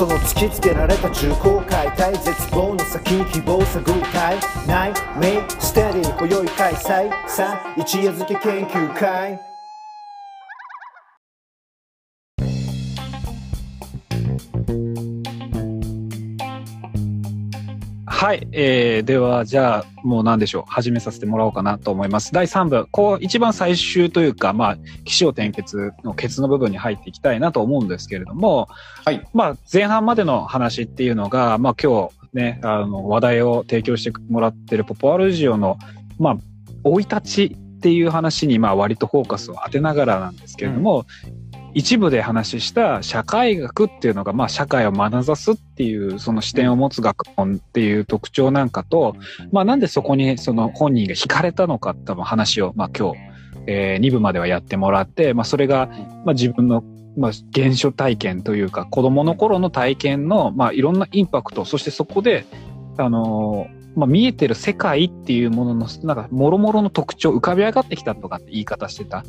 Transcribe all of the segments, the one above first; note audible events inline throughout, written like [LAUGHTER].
その突きつけられた中高解体絶望の先希望探るたいないメイステディ今宵開催。さあ一夜漬け研究会。はい、えー、ではじゃあもう何でしょう。始めさせてもらおうかなと思います。第3部。こう一番最終というかまあ起承転結のケツの部分に入っていきたいなと思うんですけれども、はい、まあ前半までの話っていうのがまあ今日ねあの話題を提供してもらってるポポアルジオのまあ生い立ちっていう話にまあ割とフォーカスを当てながらなんですけれども、うん一部で話した社会学っていうのが、まあ、社会を学ざすっていうその視点を持つ学問っていう特徴なんかと、まあ、なんでそこにその本人が惹かれたのかって話を、まあ、今日、えー、2部まではやってもらって、まあ、それが、まあ、自分のまあ、原初体験というか、子供の頃の体験の、まあ、いろんなインパクト、そしてそこで、あのー、まあ、見えてる世界っていうものの、なんか、もろもろの特徴、浮かび上がってきたとかって言い方してた。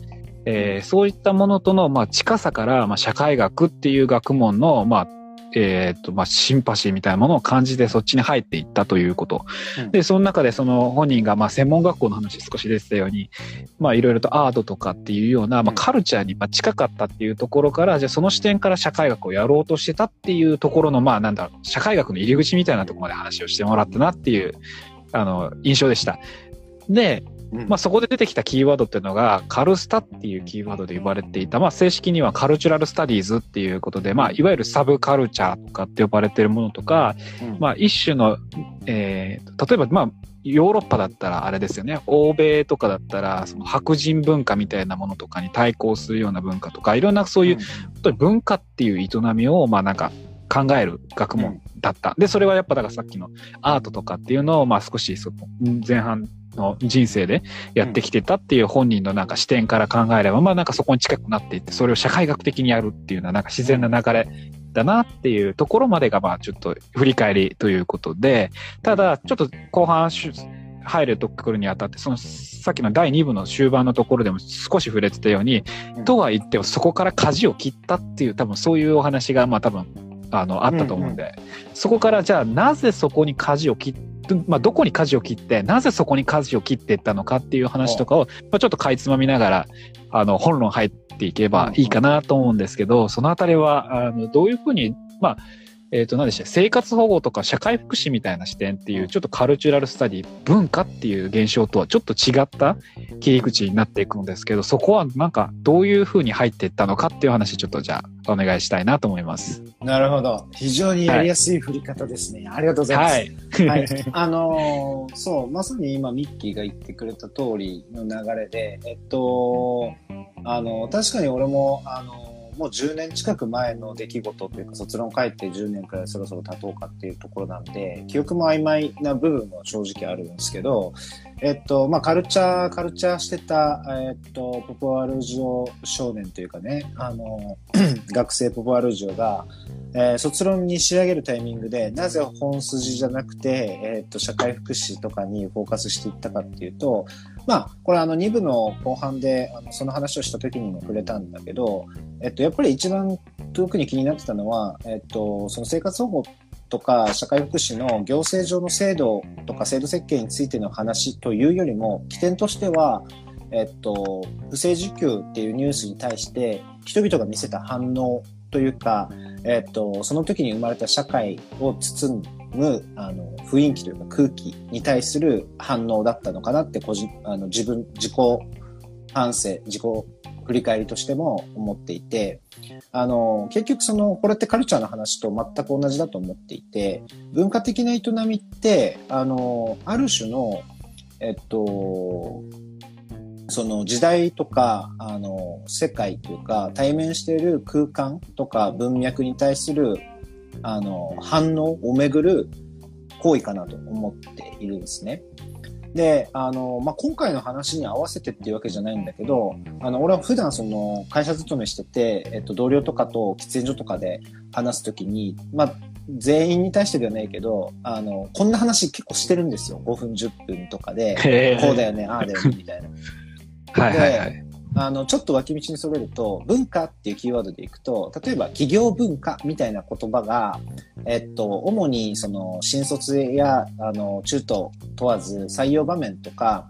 えー、そういったものとの、まあ、近さから、まあ、社会学っていう学問の、まあ、えっ、と、まあ、シンパシーみたいなものを感じてそっちに入っていったということ。うん、で、その中でその本人が、まあ、専門学校の話少し出てたように、まあ、いろいろとアートとかっていうような、まあ、カルチャーに近かったっていうところから、じゃあその視点から社会学をやろうとしてたっていうところの、まあ、なんだろう、社会学の入り口みたいなところまで話をしてもらったなっていう、あの、印象でした。で、まあ、そこで出てきたキーワードっていうのが、カルスタっていうキーワードで呼ばれていた、まあ、正式にはカルチュラルスタディーズっていうことで、まあ、いわゆるサブカルチャーとかって呼ばれてるものとか、うん、まあ、一種の、えー、例えば、まあ、ヨーロッパだったらあれですよね。欧米とかだったら、その白人文化みたいなものとかに対抗するような文化とか、いろんなそういう、うん、文化っていう営みを、まあなんか考える学問だった。で、それはやっぱだからさっきのアートとかっていうのを、まあ少しその前半の人生でやってきてたっていう本人のなんか視点から考えれば、まあなんかそこに近くなっていって、それを社会学的にやるっていうのはなんか自然な流れだなっていうところまでがまあちょっと振り返りということで、ただちょっと後半入るところにあたって、そのさっきの第2部の終盤のところでも少し触れてたように、とは言ってもそこから舵を切ったっていう多分そういうお話がまあ多分あのあったと思うんで、うんうん、そこからじゃあなぜそこに舵を切ってまあ、どこに舵を切って、なぜそこに舵を切っていったのかっていう話とかを、まあ、ちょっとかいつまみながら、あの、本論入っていけばいいかなと思うんですけど、そのあたりは、あの、どういうふうに、まあ、えっ、ー、と、何でした生活保護とか社会福祉みたいな視点っていう、ちょっとカルチュラルスタディ、文化っていう現象とはちょっと違った切り口になっていくんですけど、そこはなんかどういうふうに入っていったのかっていう話、ちょっとじゃあお願いしたいなと思います。なるほど。非常にやりやすい振り方ですね。はい、ありがとうございます。はい。はい、あのー、そう、まさに今ミッキーが言ってくれた通りの流れで、えっと、あの、確かに俺も、あの、もう10年近く前の出来事というか卒論を書いて10年くらいそろそろ経とうかっていうところなんで記憶も曖昧な部分も正直あるんですけどえっとまあカルチャーカルチャーしてたえっとポポアルジオ少年というかねあの [CLEARS THROAT] 学生ポポアルジオがえー、卒論に仕上げるタイミングでなぜ本筋じゃなくて、えーと、社会福祉とかにフォーカスしていったかっていうとまあこれあの2部の後半であのその話をした時にも触れたんだけど、えっと、やっぱり一番特に気になってたのは、えっと、その生活保護とか社会福祉の行政上の制度とか制度設計についての話というよりも起点としてはえっと、不正受給っていうニュースに対して人々が見せた反応というか、えっと、その時に生まれた社会を包んむあの雰囲気というか空気に対する反応だったのかなって個人あの自分自己反省自己振り返りとしても思っていてあの結局そのこれってカルチャーの話と全く同じだと思っていて文化的な営みってあのある種のえっとその時代とかあの世界というか対面している空間とか文脈に対するあの反応をめぐる行為かなと思っているんですね。で、あの、まあ、今回の話に合わせてっていうわけじゃないんだけど、あの、俺は普段その会社勤めしてて、えっと、同僚とかと喫煙所とかで話すときに、まあ、全員に対してではないけど、あの、こんな話結構してるんですよ。5分、10分とかで、こうだよね、ああだよね、みたいな。[LAUGHS] はいはいはい。ああの、ちょっと脇道にそれると、文化っていうキーワードでいくと、例えば企業文化みたいな言葉が、えっと、主にその、新卒や、あの、中途問わず採用場面とか、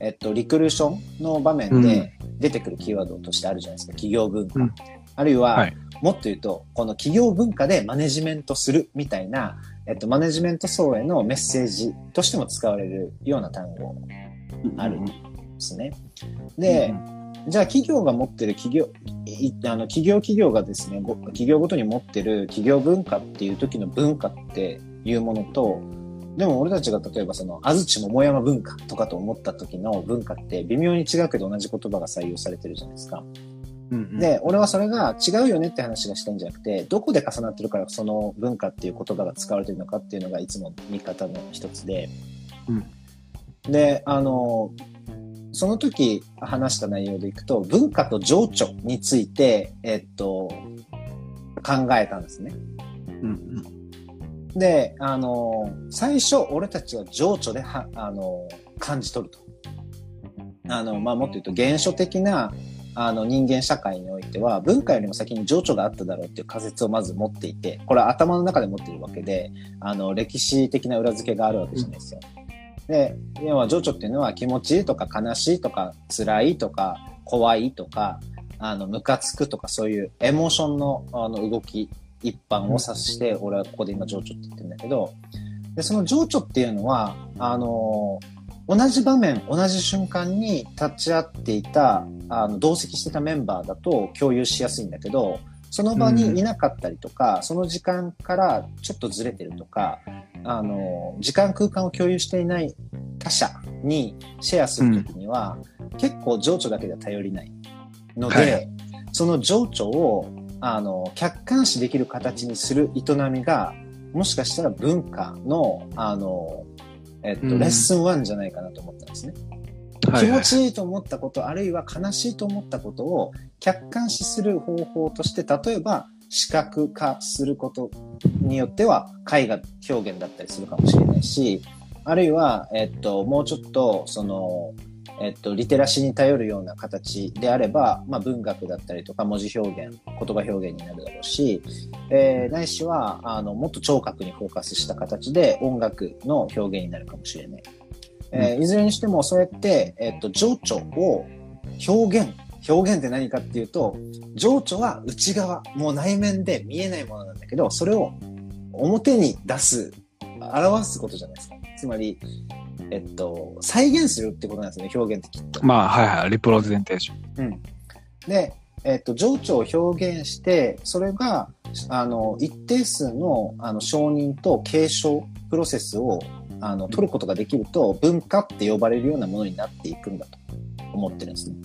えっと、リクルーションの場面で出てくるキーワードとしてあるじゃないですか、企業文化。うんあるいは、はいもっと言うと、この企業文化でマネジメントするみたいな、えっと、マネジメント層へのメッセージとしても使われるような単語あるんですね。で、じゃあ企業が持ってる企業、いあの企業企業がですね、ご企業ごとに持ってる企業文化っていう時の文化っていうものと、でも俺たちが例えばその安土桃山文化とかと思った時の文化って微妙に違うけど同じ言葉が採用されてるじゃないですか。うんうん、で、俺はそれが違うよねって話がしたいんじゃなくて、どこで重なってるからその文化っていう言葉が使われてるのかっていうのがいつも見方の一つで。で、あの、その時話した内容でいくと、文化と情緒について、えっと、考えたんですね。うんうんで、あの、最初俺たちは情緒では、あの、感じ取ると。あの、まあ、もっと言うと原初的な、あの人間社会においては文化よりも先に情緒があっただろうっていう仮説をまず持っていて、これは頭の中で持っているわけで、あの歴史的な裏付けがあるわけじゃないですよ。で、要は情緒っていうのは気持ちいいとか悲しいとか辛いとか怖いとか、あの、ムカつくとかそういうエモーションのあの動き一般を指して、俺はここで今情緒って言ってるんだけど、で、その情緒っていうのは、あの同じ場面、同じ瞬間に立ち会っていた、あの、同席してたメンバーだと共有しやすいんだけど、その場にいなかったりとか、その時間からちょっとずれてるとか、あの、時間空間を共有していない他者にシェアするときには、結構情緒だけでは頼りないので、はい。その情緒を、あの、客観視できる形にする営みが、もしかしたら文化の、あの、えっと、うん。レッスン1じゃないかなと思ったんですね。気持ちいいと思ったこと、あるいは悲しいと思ったことを客観視する方法として、例えば視覚化することによっては絵画表現だったりするかもしれないし、あるいは、えっと、もうちょっと、その、えっと、リテラシーに頼るような形であれば、まあ、文学だったりとか文字表現、言葉表現になるだろうし、えーないしは、あの、もっと聴覚にフォーカスした形で音楽の表現になるかもしれない。えーいずれにしても、そうやって、えっと、情緒を表現、表現って何かっていうと、情緒は内側、もう内面で見えないものなんだけど、それを表に出す、表すことじゃないですか。つまり、えっと、再現するってことなんですよね、表現ってきっと。まあ、はいはい。リプレゼンテーション。うん。で、えっと、情緒を表現して、それが、あの、一定数の、あの、承認と継承プロセスを、あの、取ることができると、文化って呼ばれるようなものになっていくんだと思ってるんですね。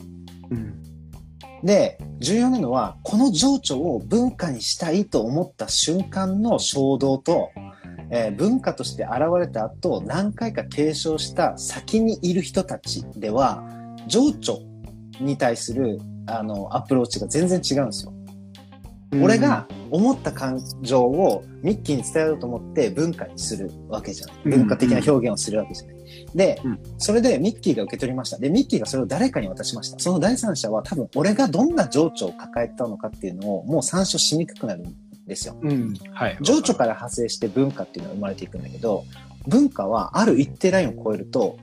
うん。で、重要なのは、この情緒を文化にしたいと思った瞬間の衝動と、えー文化として現れた後、何回か継承した先にいる人たちでは、情緒に対する、あの、アプローチが全然違うんですよ。俺が思った感情をミッキーに伝えようと思って文化にするわけじゃない。うん文化的な表現をするわけじゃない。でうん、それでミッキーが受け取りました。で、ミッキーがそれを誰かに渡しました。その第三者は多分俺がどんな情緒を抱えたのかっていうのをもう参照しにくくなるんですよ。うん。はい。情緒から派生して文化っていうのが生まれていくんだけど、文化はある一定ラインを超えると、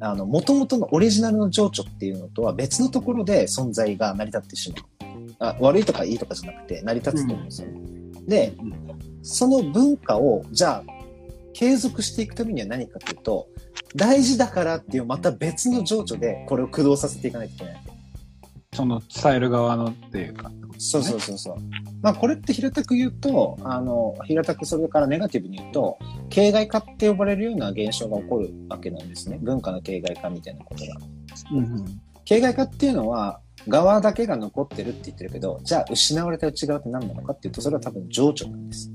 あの、元々のオリジナルの情緒っていうのとは別のところで存在が成り立ってしまう。あ悪いとかいいとかじゃなくて成り立つと思うんですよね。で、その文化を、じゃあ、継続していくためには何かというと、大事だからっていうまた別の情緒でこれを駆動させていかないといけない。その伝える側のっていうか。そうそうそうそう。まあこれって平たく言うと、あの、平たくそれからネガティブに言うと、形骸化って呼ばれるような現象が起こるわけなんですね。文化の形骸化みたいなことが。うん。形骸化っていうのは、側だけが残ってるって言ってるけど、じゃあ失われた内側って何なのかっていうと、それは多分情緒なんです。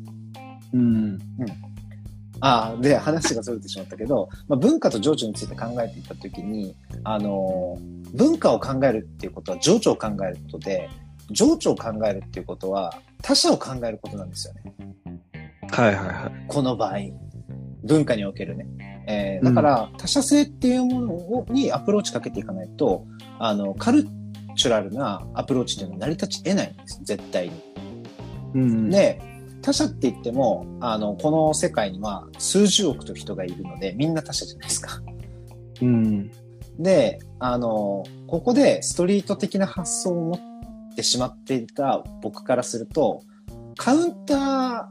うん。ああ、で、話がそれてしまったけど、まあ、文化と情緒について考えていったときに、あのー文化を考えるっていうことは情緒を考えることで、情緒を考えるっていうことは他者を考えることなんですよね。はいはいはい。この場合。文化におけるね。えーだから、他者性っていうものをにアプローチかけていかないと、あの、カルチュラルなアプローチっていうのは成り立ち得ないんです絶対に。うん、で他者って言ってもあのこの世界には数十億と人がいるのでみんな他者じゃないですか。うん。であのここでストリート的な発想を持ってしまっていた僕からするとカウンターっ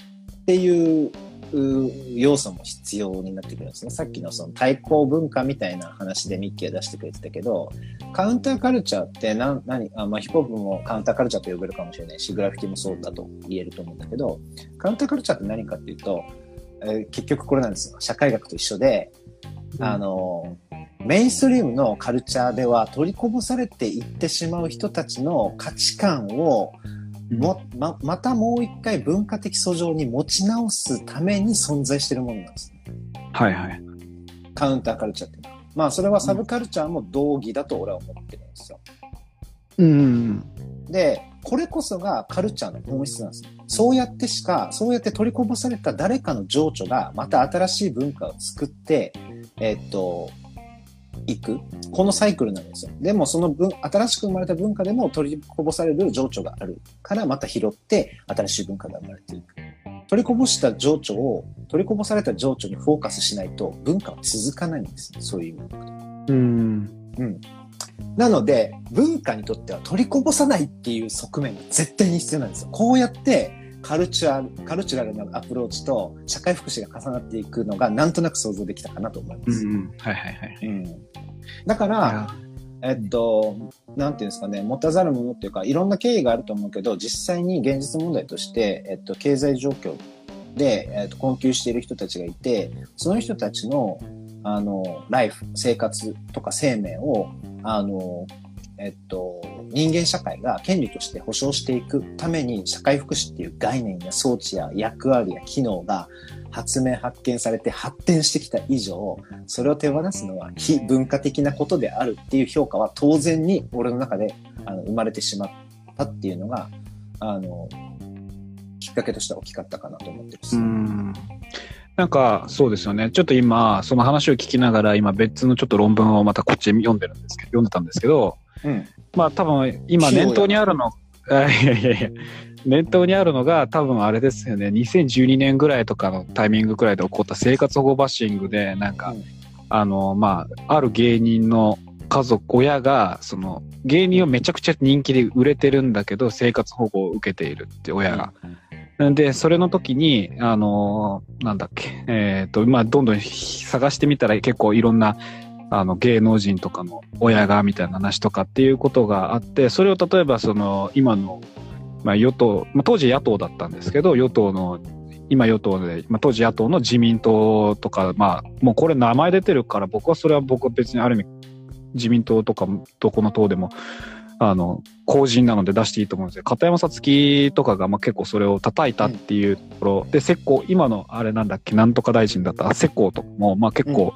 ていうう要素も必要になってくるんですね。さっきのその対抗文化みたいな話でミッキーが出してくれてたけど、カウンターカルチャーって何、何、あまあ、ヒップホップもカウンターカルチャーと呼べるかもしれないし、グラフィティもそうだと言えると思うんだけど、カウンターカルチャーって何かっていうと、えー結局これなんですよ。社会学と一緒で、あの、メインストリームのカルチャーでは取りこぼされていってしまう人たちの価値観をもままたもう一回文化的素性に持ち直すために存在しているものなんですね。はいはい。カウンターカルチャーっていうのは。まあそれはサブカルチャーも同義だと俺は思ってるんですよ。うん。で、これこそがカルチャーの本質なんですよ。そうやってしか、そうやって取りこぼされた誰かの情緒がまた新しい文化を作って、えっと、いく？このサイクルなんですよ。でもその文、新しく生まれた文化でも取りこぼされる情緒があるからまた拾って新しい文化が生まれていく。取りこぼした情緒を、取りこぼされた情緒にフォーカスしないと文化は続かないんです。そういう意味で。うん。うん。なので、文化にとっては取りこぼさないっていう側面が絶対に必要なんですよ。こうやって、カルチャー、カルチュラルなアプローチと社会福祉が重なっていくのがなんとなく想像できたかなと思います。うん。はいはいはい。うんだから、えっと、なんていうんですかね、持たざるものっていうか、いろんな経緯があると思うけど、実際に現実問題として、えっと、経済状況で、えっと、困窮している人たちがいて、その人たちの、あの、ライフ、生活とか生命を、あの、えっと、人間社会が権利として保障していくために、社会福祉っていう概念や装置や役割や機能が発明発見されて発展してきた以上、それを手放すのは非文化的なことであるっていう評価は当然に俺の中であの生まれてしまったっていうのが、あの、きっかけとしては大きかったかなと思ってるし。うん。なんか、そうですよね。ちょっと今、その話を聞きながら、今別のちょっと論文をまたこっちで読んでるんですけど、読んでたんですけど、うん。まあ多分今念頭にあるの、あいやいやいや、念頭にあるのが多分あれですよね、2012年ぐらいとかのタイミングぐらいで起こった生活保護バッシングで、なんか、うんあの、まあ、ある芸人の家族、親が、その、芸人をめちゃくちゃ人気で売れてるんだけど、生活保護を受けているって親が。で、それの時に、あのーなんだっけ、えっ、と、まあ、どんどん探してみたら結構いろんな、あの、芸能人とかの親がみたいな話とかっていうことがあって、それを例えばその、今の、まあ、与党、まあ、当時野党だったんですけど、与党の、今与党で、まあ、当時野党の自民党とか、まあ、もうこれ名前出てるから、僕はそれは僕は別にある意味、自民党とか、どこの党でも、あの、公人なので出していいと思うんですよ。片山さつきとかが、まあ、結構それを叩いたっていうところ、で、石膏、今のあれなんだっけ、なんとか大臣だった、石膏とかも、まあ結構、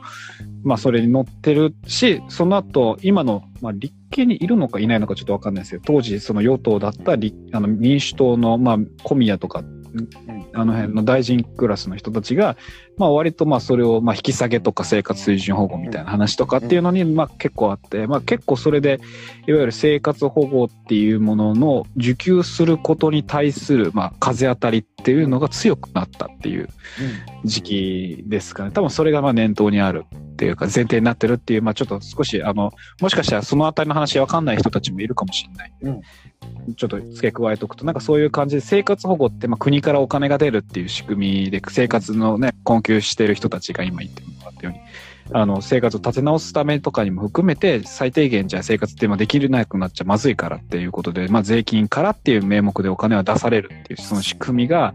まあそれに乗ってるし、その後、今の、まあ立憲にいるのかいないのかちょっとわかんないですけど、当時その与党だった立あの民主党の、まあ小宮とか、あの辺の大臣クラスの人たちが、まあ割とまあそれをまあ引き下げとか生活水準保護みたいな話とかっていうのにまあ結構あって、まあ結構それで、いわゆる生活保護っていうものの受給することに対するまあ風当たりっていうのが強くなったっていう時期ですかね。多分それがまあ念頭にあるっていうか前提になってるっていう、まあちょっと少しあの、もしかしたらそのあたりの話わかんない人たちもいるかもしれない。うんちょっと付け加えておくと、なんかそういう感じで生活保護ってまあ国からお金が出るっていう仕組みで生活のね、困窮している人たちが今言ってあの、生活を立て直すためとかにも含めて、最低限じゃあ生活って今できなくなっちゃまずいからっていうことで、まあ税金からっていう名目でお金は出されるっていう、その仕組みが、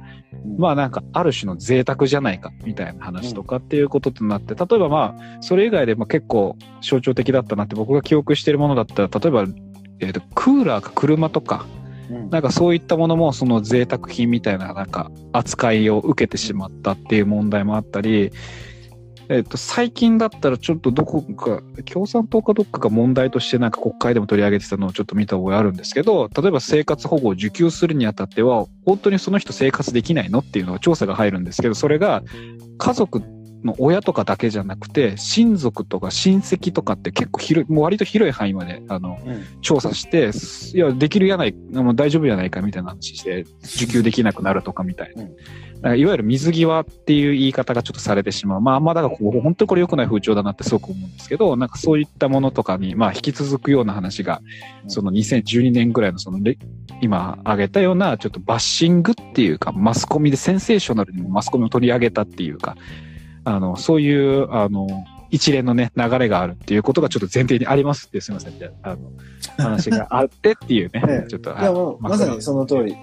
まあなんかある種の贅沢じゃないかみたいな話とかっていうこととなって、例えばまあそれ以外でまあ結構象徴的だったなって僕が記憶しているものだったら、例えば、えっ、と、クーラーか車とか、うん。なんかそういったものもその贅沢品みたいななんか扱いを受けてしまったっていう問題もあったり、えっと、最近だったらちょっとどこか、共産党かどっかが問題としてなんか国会でも取り上げてたのをちょっと見た覚えあるんですけど、例えば生活保護を受給するにあたっては、本当にその人生活できないのっていうのが調査が入るんですけど、それが家族の親とかだけじゃなくて、親族とか親戚とかって結構広い、もう割と広い範囲まで、あの、うん調査して、いや、できるやない、もう大丈夫やないかみたいな話して、受給できなくなるとかみたいな。うんだからいわゆる水際っていう言い方がちょっとされてしまう。まあまあ、だからここ本当にこれ良くない風潮だなってすごく思うんですけど、なんかそういったものとかに、まあ引き続くような話が、うんその2012年ぐらいのそのレ、今挙げたようなちょっとバッシングっていうか、マスコミでセンセーショナルにもマスコミを取り上げたっていうか、あの、そういう、あの、一連のね、流れがあるっていうことがちょっと前提にありますって、すみません。じゃあ、あの、話があってっていうね [LAUGHS] ええ、ちょっと。いやもう、あまさにその通り。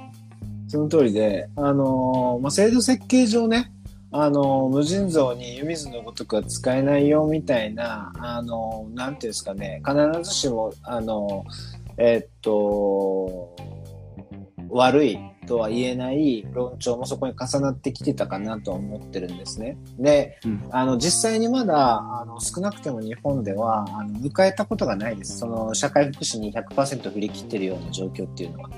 その通りで、あのーまあ、制度設計上ね、あのー無尽蔵に湯水のごとくは使えないよみたいな、あのーなんていうんですかね、必ずしも、あのーえーっと、悪いとは言えない論調もそこに重なってきてたかなとは思ってるんですね。で、うんあの、実際にまだ、あの、少なくても日本では、あの、迎えたことがないです。その、社会福祉に100%振り切ってるような状況っていうのは。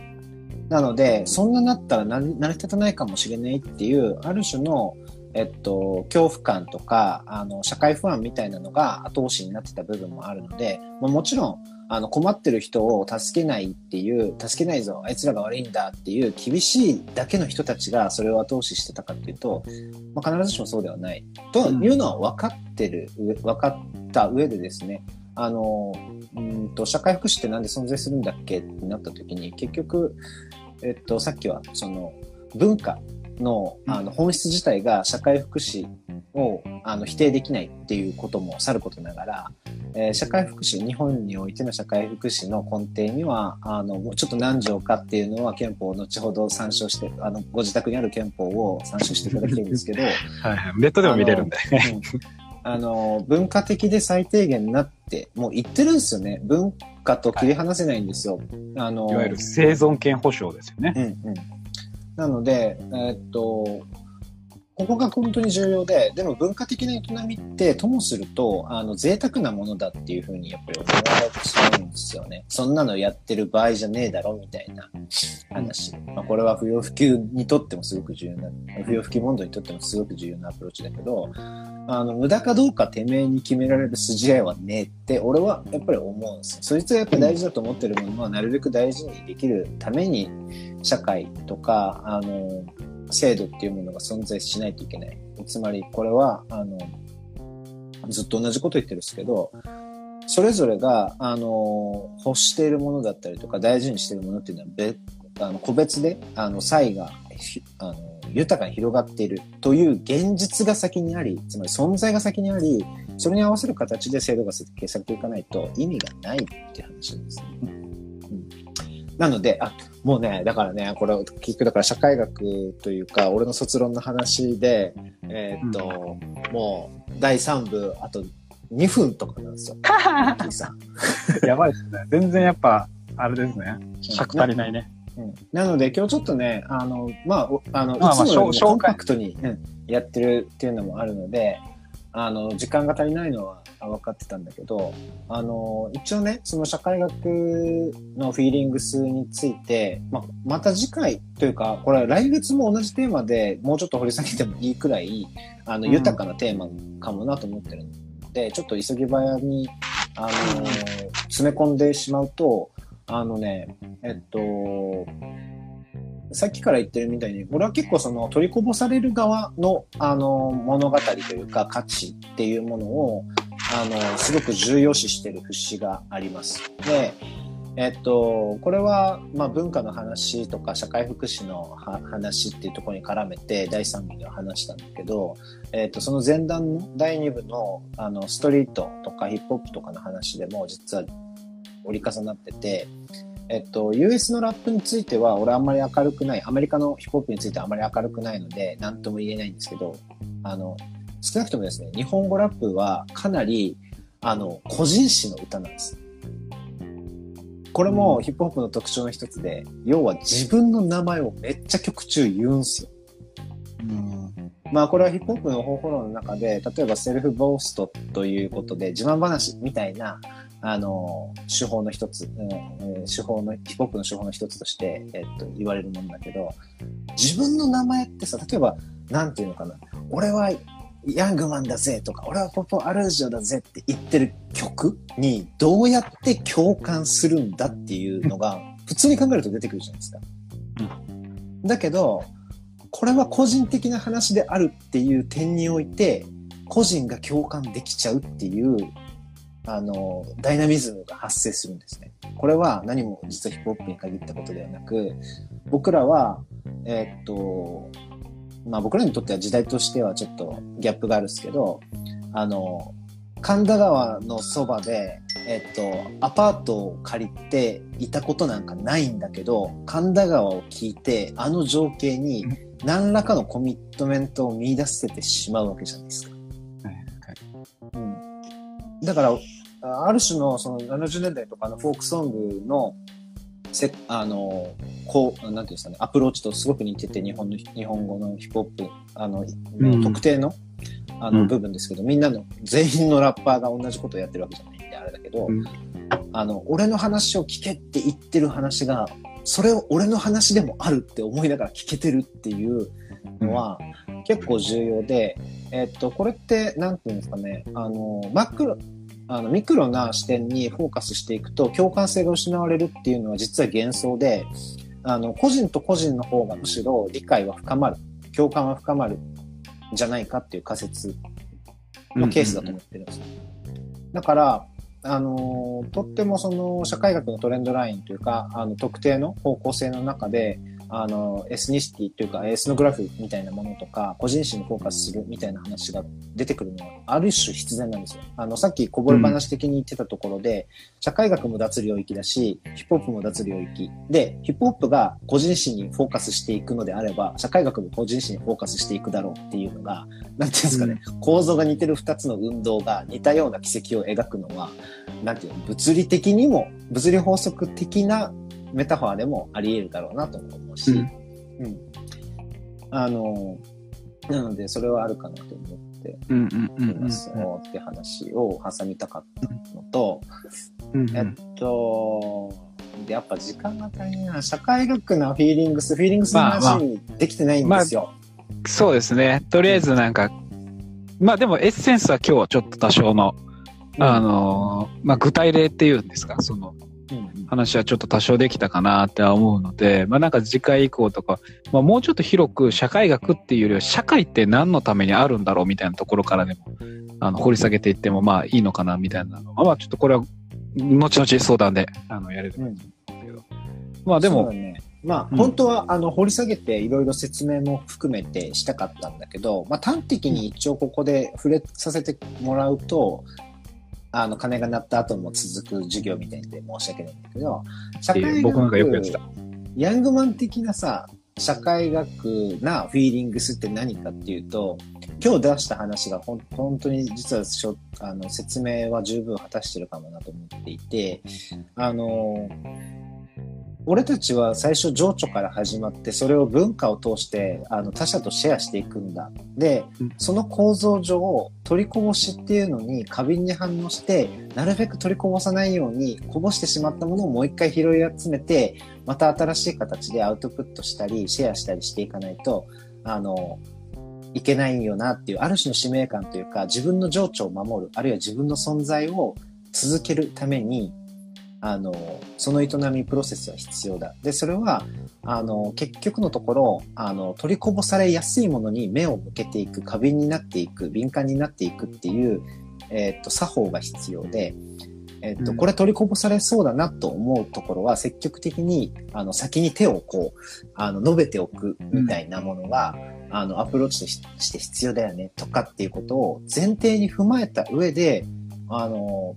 なので、そんななったら成り立たないかもしれないっていう、ある種の、えっと、恐怖感とか、あの、社会不安みたいなのが後押しになってた部分もあるので、まあ、もちろん、あの、困ってる人を助けないっていう、助けないぞ、あいつらが悪いんだっていう厳しいだけの人たちがそれを後押ししてたかっていうと、まあ、必ずしもそうではない。というのは分かってる、分かった上でですね、あの、うんと、社会福祉ってなんで存在するんだっけってなった時に、結局、えっと、さっきは、その、文化の、あの、本質自体が社会福祉を、あの、否定できないっていうこともさることながら、えー社会福祉、日本においての社会福祉の根底には、あの、もうちょっと何条かっていうのは憲法を後ほど参照して、あの、ご自宅にある憲法を参照していただきたいんですけど、[LAUGHS] はいはい。ネットでも見れるんで。うんあの、文化的で最低限になって、もう言ってるんですよね。文化と切り離せないんですよ。あの、いわゆる生存権保障ですよね。うんうん。なので、えーっと、ここが本当に重要で、でも文化的な営みって、ともすると、あの、贅沢なものだっていうふうにやっぱり思われてしまうんですよね。そんなのやってる場合じゃねえだろ、みたいな話。まあ、これは不要不急にとってもすごく重要な、不要不急問題にとってもすごく重要なアプローチだけど、あの、無駄かどうかてめえに決められる筋合いはねえって、俺はやっぱり思うんですよ。そいつがやっぱ大事だと思ってるものは、なるべく大事にできるために、社会とか、あの、制度っていうものが存在しないといけない。つまり、これは、あの、ずっと同じこと言ってるんですけど、それぞれが、あの、欲しているものだったりとか、大事にしているものっていうのは別、あの、個別で、あの、差異が、あの、豊かに広がっているという現実が先にあり、つまり存在が先にあり、それに合わせる形で制度が設計されていかないと意味がないっていう話なんですね。うんなので、あ、もうね、だからね、これ、結局だから社会学というか、俺の卒論の話で、えーっと、もう、第3部、あと2分とかなんですよ。[LAUGHS] やばいですね。全然やっぱ、あれですね。尺足りないね。うんなので、今日ちょっとね、あの、まあ、おあの、いまあまあつもよりコンパクトに、うんやってるっていうのもあるので、あの、時間が足りないのは分かってたんだけど、あの、一応ね、その社会学のフィーリングスについて、まあ、また次回というか、これは来月も同じテーマでもうちょっと掘り下げてもいいくらい、あの、うん。豊かなテーマかもなと思ってるので、ちょっと急ぎ早に、あの、詰め込んでしまうと、あのね、えっと、さっきから言ってるみたいに、俺は結構その取りこぼされる側の、あの、物語というか価値っていうものを、あの、すごく重要視してる節があります。で、えっと、これは、まあ、文化の話とか社会福祉のは話っていうところに絡めて第3部では話したんだけど、えっと、その前段の第2部のあのストリートとかヒップホップとかの話でも実は折り重なってて、えっと、US のラップについては俺あんまり明るくない、アメリカのヒップホップについてはあまり明るくないので、何とも言えないんですけど、あの、少なくともですね、日本語ラップはかなり、あの、個人史の歌なんです。これもヒップホップの特徴の一つで、要は自分の名前をめっちゃ曲中言うんすよ。まあこれはヒップホップの方法論の中で、例えばセルフボーストということで自慢話みたいな、あの、手法の一つ、うん手法の、ヒップホップの手法の一つとして、えっと、言われるものだけど、自分の名前ってさ、例えば、なんていうのかな、俺はヤングマンだぜとか、俺はポポアルジョだぜって言ってる曲にどうやって共感するんだっていうのが、普通に考えると出てくるじゃないですか。だけど、これは個人的な話であるっていう点において、個人が共感できちゃうっていうあの、ダイナミズムが発生するんですね。これは何も実はヒップホップに限ったことではなく、僕らは、えー、っと、まあ僕らにとっては時代としてはちょっとギャップがあるんですけど、あの、神田川のそばで、えっと、アパートを借りていたことなんかないんだけど、神田川を聞いて、あの情景に何らかのコミットメントを見出せてしまうわけじゃないですか。うん、だから、ある種のその70年代とかのフォークソングのせあのこうなんていうんですかねアプローチとすごく似てて日本の日本語のヒップホップあの、うん、特定のあの部分ですけど、みんなの全員のラッパーが同じことをやってるわけじゃないんであれだけど、うん、あの俺の話を聞けって言ってる話がそれを俺の話でもあるって思いながら聞けてるっていうのは、結構重要で、えっとこれってなんていうんですかねあのマックあのミクロな視点にフォーカスしていくと共感性が失われるっていうのは実は幻想であの個人と個人の方がむしろ理解は深まる共感は深まるんじゃないかっていう仮説のケースだと思ってるんですよ。だからあのとってもその社会学のトレンドラインというかあの特定の方向性の中であの、エスニシティというか、エスノグラフィみたいなものとか、個人史にフォーカスするみたいな話が出てくるのは、ある種必然なんですよ。あの、さっきこぼれ話的に言ってたところで、うん、社会学も脱領域だし、ヒップホップも脱領域。で、ヒップホップが個人史にフォーカスしていくのであれば、社会学も個人史にフォーカスしていくだろうっていうのが、なんていうんですかね、うん、構造が似てる二つの運動が似たような軌跡を描くのは、なんていうの、物理的にも、物理法則的なメタファーでもあり得るだろうなと思うし、うん、うん、あの、なのでそれはあるかなと思って。いますよって話を挟みたかったのと、うんうん、えっと、やっぱ時間が足りな。社会学のフィーリングス、フィーリングスの話できてないんですよ。まあまあ、そうですね。とりあえずなんか、まあでもエッセンスは今日ちょっと多少の、あの、まあ具体例っていうんですか、その、話はちょっと多少できたかなって思うので、まあなんか次回以降とか、まあもうちょっと広く社会学っていうよりは社会って何のためにあるんだろうみたいなところからでも、あの、掘り下げていってもまあいいのかなみたいなのまあちょっとこれは、後々相談で、あの、やれるんですけど。まあでも、ね、まあ、本当は、あの、掘り下げていろいろ説明も含めてしたかったんだけど、まあ、端的に一応ここで触れさせてもらうと、あの、鐘が鳴った後も続く授業みたいで申し訳ないんだけど、社会学、僕なんかよくやってた。ヤングマン的なさ、社会学なフィーリングスって何かっていうと、今日出した話がほん本当に実はしょあの説明は十分果たしてるかもなと思っていて、あの、俺たちは最初情緒から始まってそれを文化を通してあの他者とシェアしていくんだ。で、その構造上取りこぼしっていうのに過敏に反応してなるべく取りこぼさないようにこぼしてしまったものをもう一回拾い集めてまた新しい形でアウトプットしたりシェアしたりしていかないとあのいけないよなっていうある種の使命感というか自分の情緒を守るあるいは自分の存在を続けるためにあの、その営みプロセスは必要だ。で、それは、あの、結局のところ、あの、取りこぼされやすいものに目を向けていく、過敏になっていく、敏感になっていくっていう、えっ、と、作法が必要で、えっ、と、これ取りこぼされそうだなと思うところは、積極的に、あの、先に手をこう、あの、述べておくみたいなものが、うん、あの、アプローチとして必要だよね、とかっていうことを前提に踏まえた上で、あの、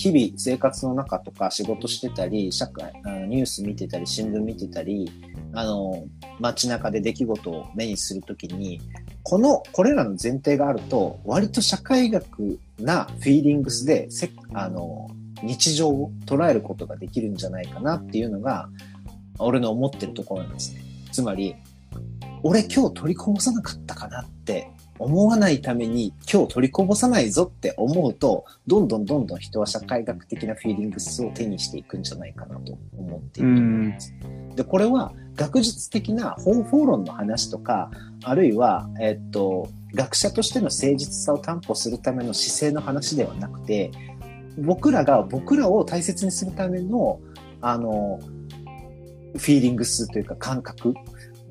日々生活の中とか仕事してたり、社会、あのニュース見てたり、新聞見てたり、あの、街中で出来事を目にするときに、この、これらの前提があると、割と社会学なフィーリングスで、せあの、日常を捉えることができるんじゃないかなっていうのが、俺の思ってるところなんですね。つまり、俺今日取りこぼさなかったかなって思わないために今日取りこぼさないぞって思うと、どんどんどんどん人は社会学的なフィーリングスを手にしていくんじゃないかなと思っています。で、これは学術的な方法論の話とか、あるいは、えっと、学者としての誠実さを担保するための姿勢の話ではなくて、僕らが僕らを大切にするための、あの、フィーリングスというか感覚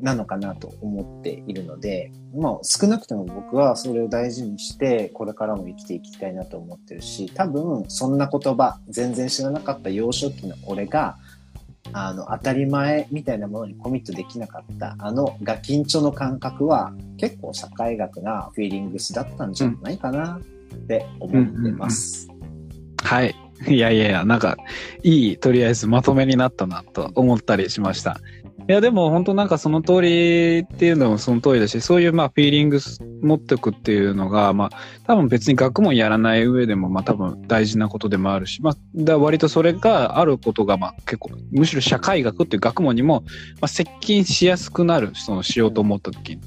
なのかなと思っているので、まあ少なくとも僕はそれを大事にしてこれからも生きていきたいなと思ってるし、多分そんな言葉全然知らなかった幼少期の俺があの当たり前みたいなものにコミットできなかったあのガキンチョの感覚は結構社会学なフィーリングスだったんじゃないかなって思ってます。うんうんうん、はい。いやいやいや、なんか、いい、とりあえずまとめになったなと思ったりしました。いや、でも本当なんかその通りっていうのもその通りだし、そういうまあフィーリング持っておくっていうのが、まあ多分別に学問やらない上でもまあ多分大事なことでもあるし、まあだ割とそれがあることがまあ結構、むしろ社会学っていう学問にもまあ接近しやすくなる、そのしようと思った時に。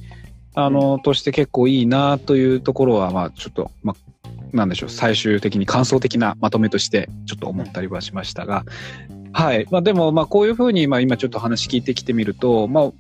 あの、として結構いいなというところはまあちょっと、まあなんでしょう、最終的に感想的なまとめとしてちょっと思ったりはしましたが、はい。まあでも、まあこういうふうに、まあ今ちょっと話聞いてきてみると、まあ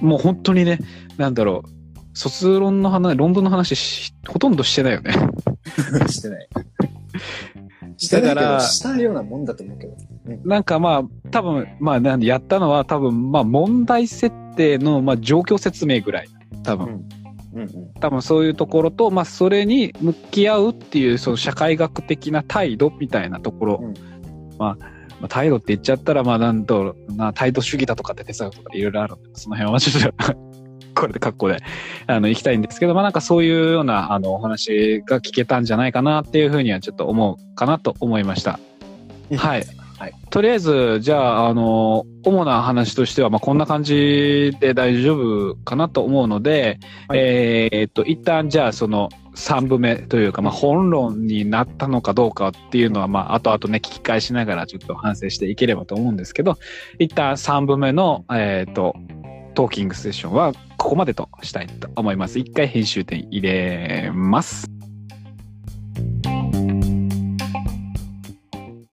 もう本当にね、なんだろう、卒論の話、論文の話ほとんどしてないよね。[LAUGHS] してない。[LAUGHS] してないけど、したようなもんだと思うけど。なんかまあ、多分、まあ、なんでやったのは多分、まあ問題設定の、まあ状況説明ぐらい。多分。うんうんうん、多分そういうところと、まあ、それに向き合うっていうその社会学的な態度みたいなところ、うん、まあまあ、態度って言っちゃったら、まあ、なんと、な、態度主義だとかって哲学とかいろいろあるんで、その辺はちょっと [LAUGHS] これで格好で、あの、行きたいんですけど、まあ、なんかそういうような、あの、お話が聞けたんじゃないかなっていうふうにはちょっと思うかなと思いました。はい。はい、とりあえず、じゃあ、あの、主な話としては、まあ、こんな感じで大丈夫かなと思うので、はい、えー、っと、一旦、じゃあ、その、3部目というか、まあ、本論になったのかどうかっていうのは、まあ、後々ね、聞き返しながらちょっと反省していければと思うんですけど、一旦3部目の、えー、と、トーキングセッションはここまでとしたいと思います。一回編集点入れます。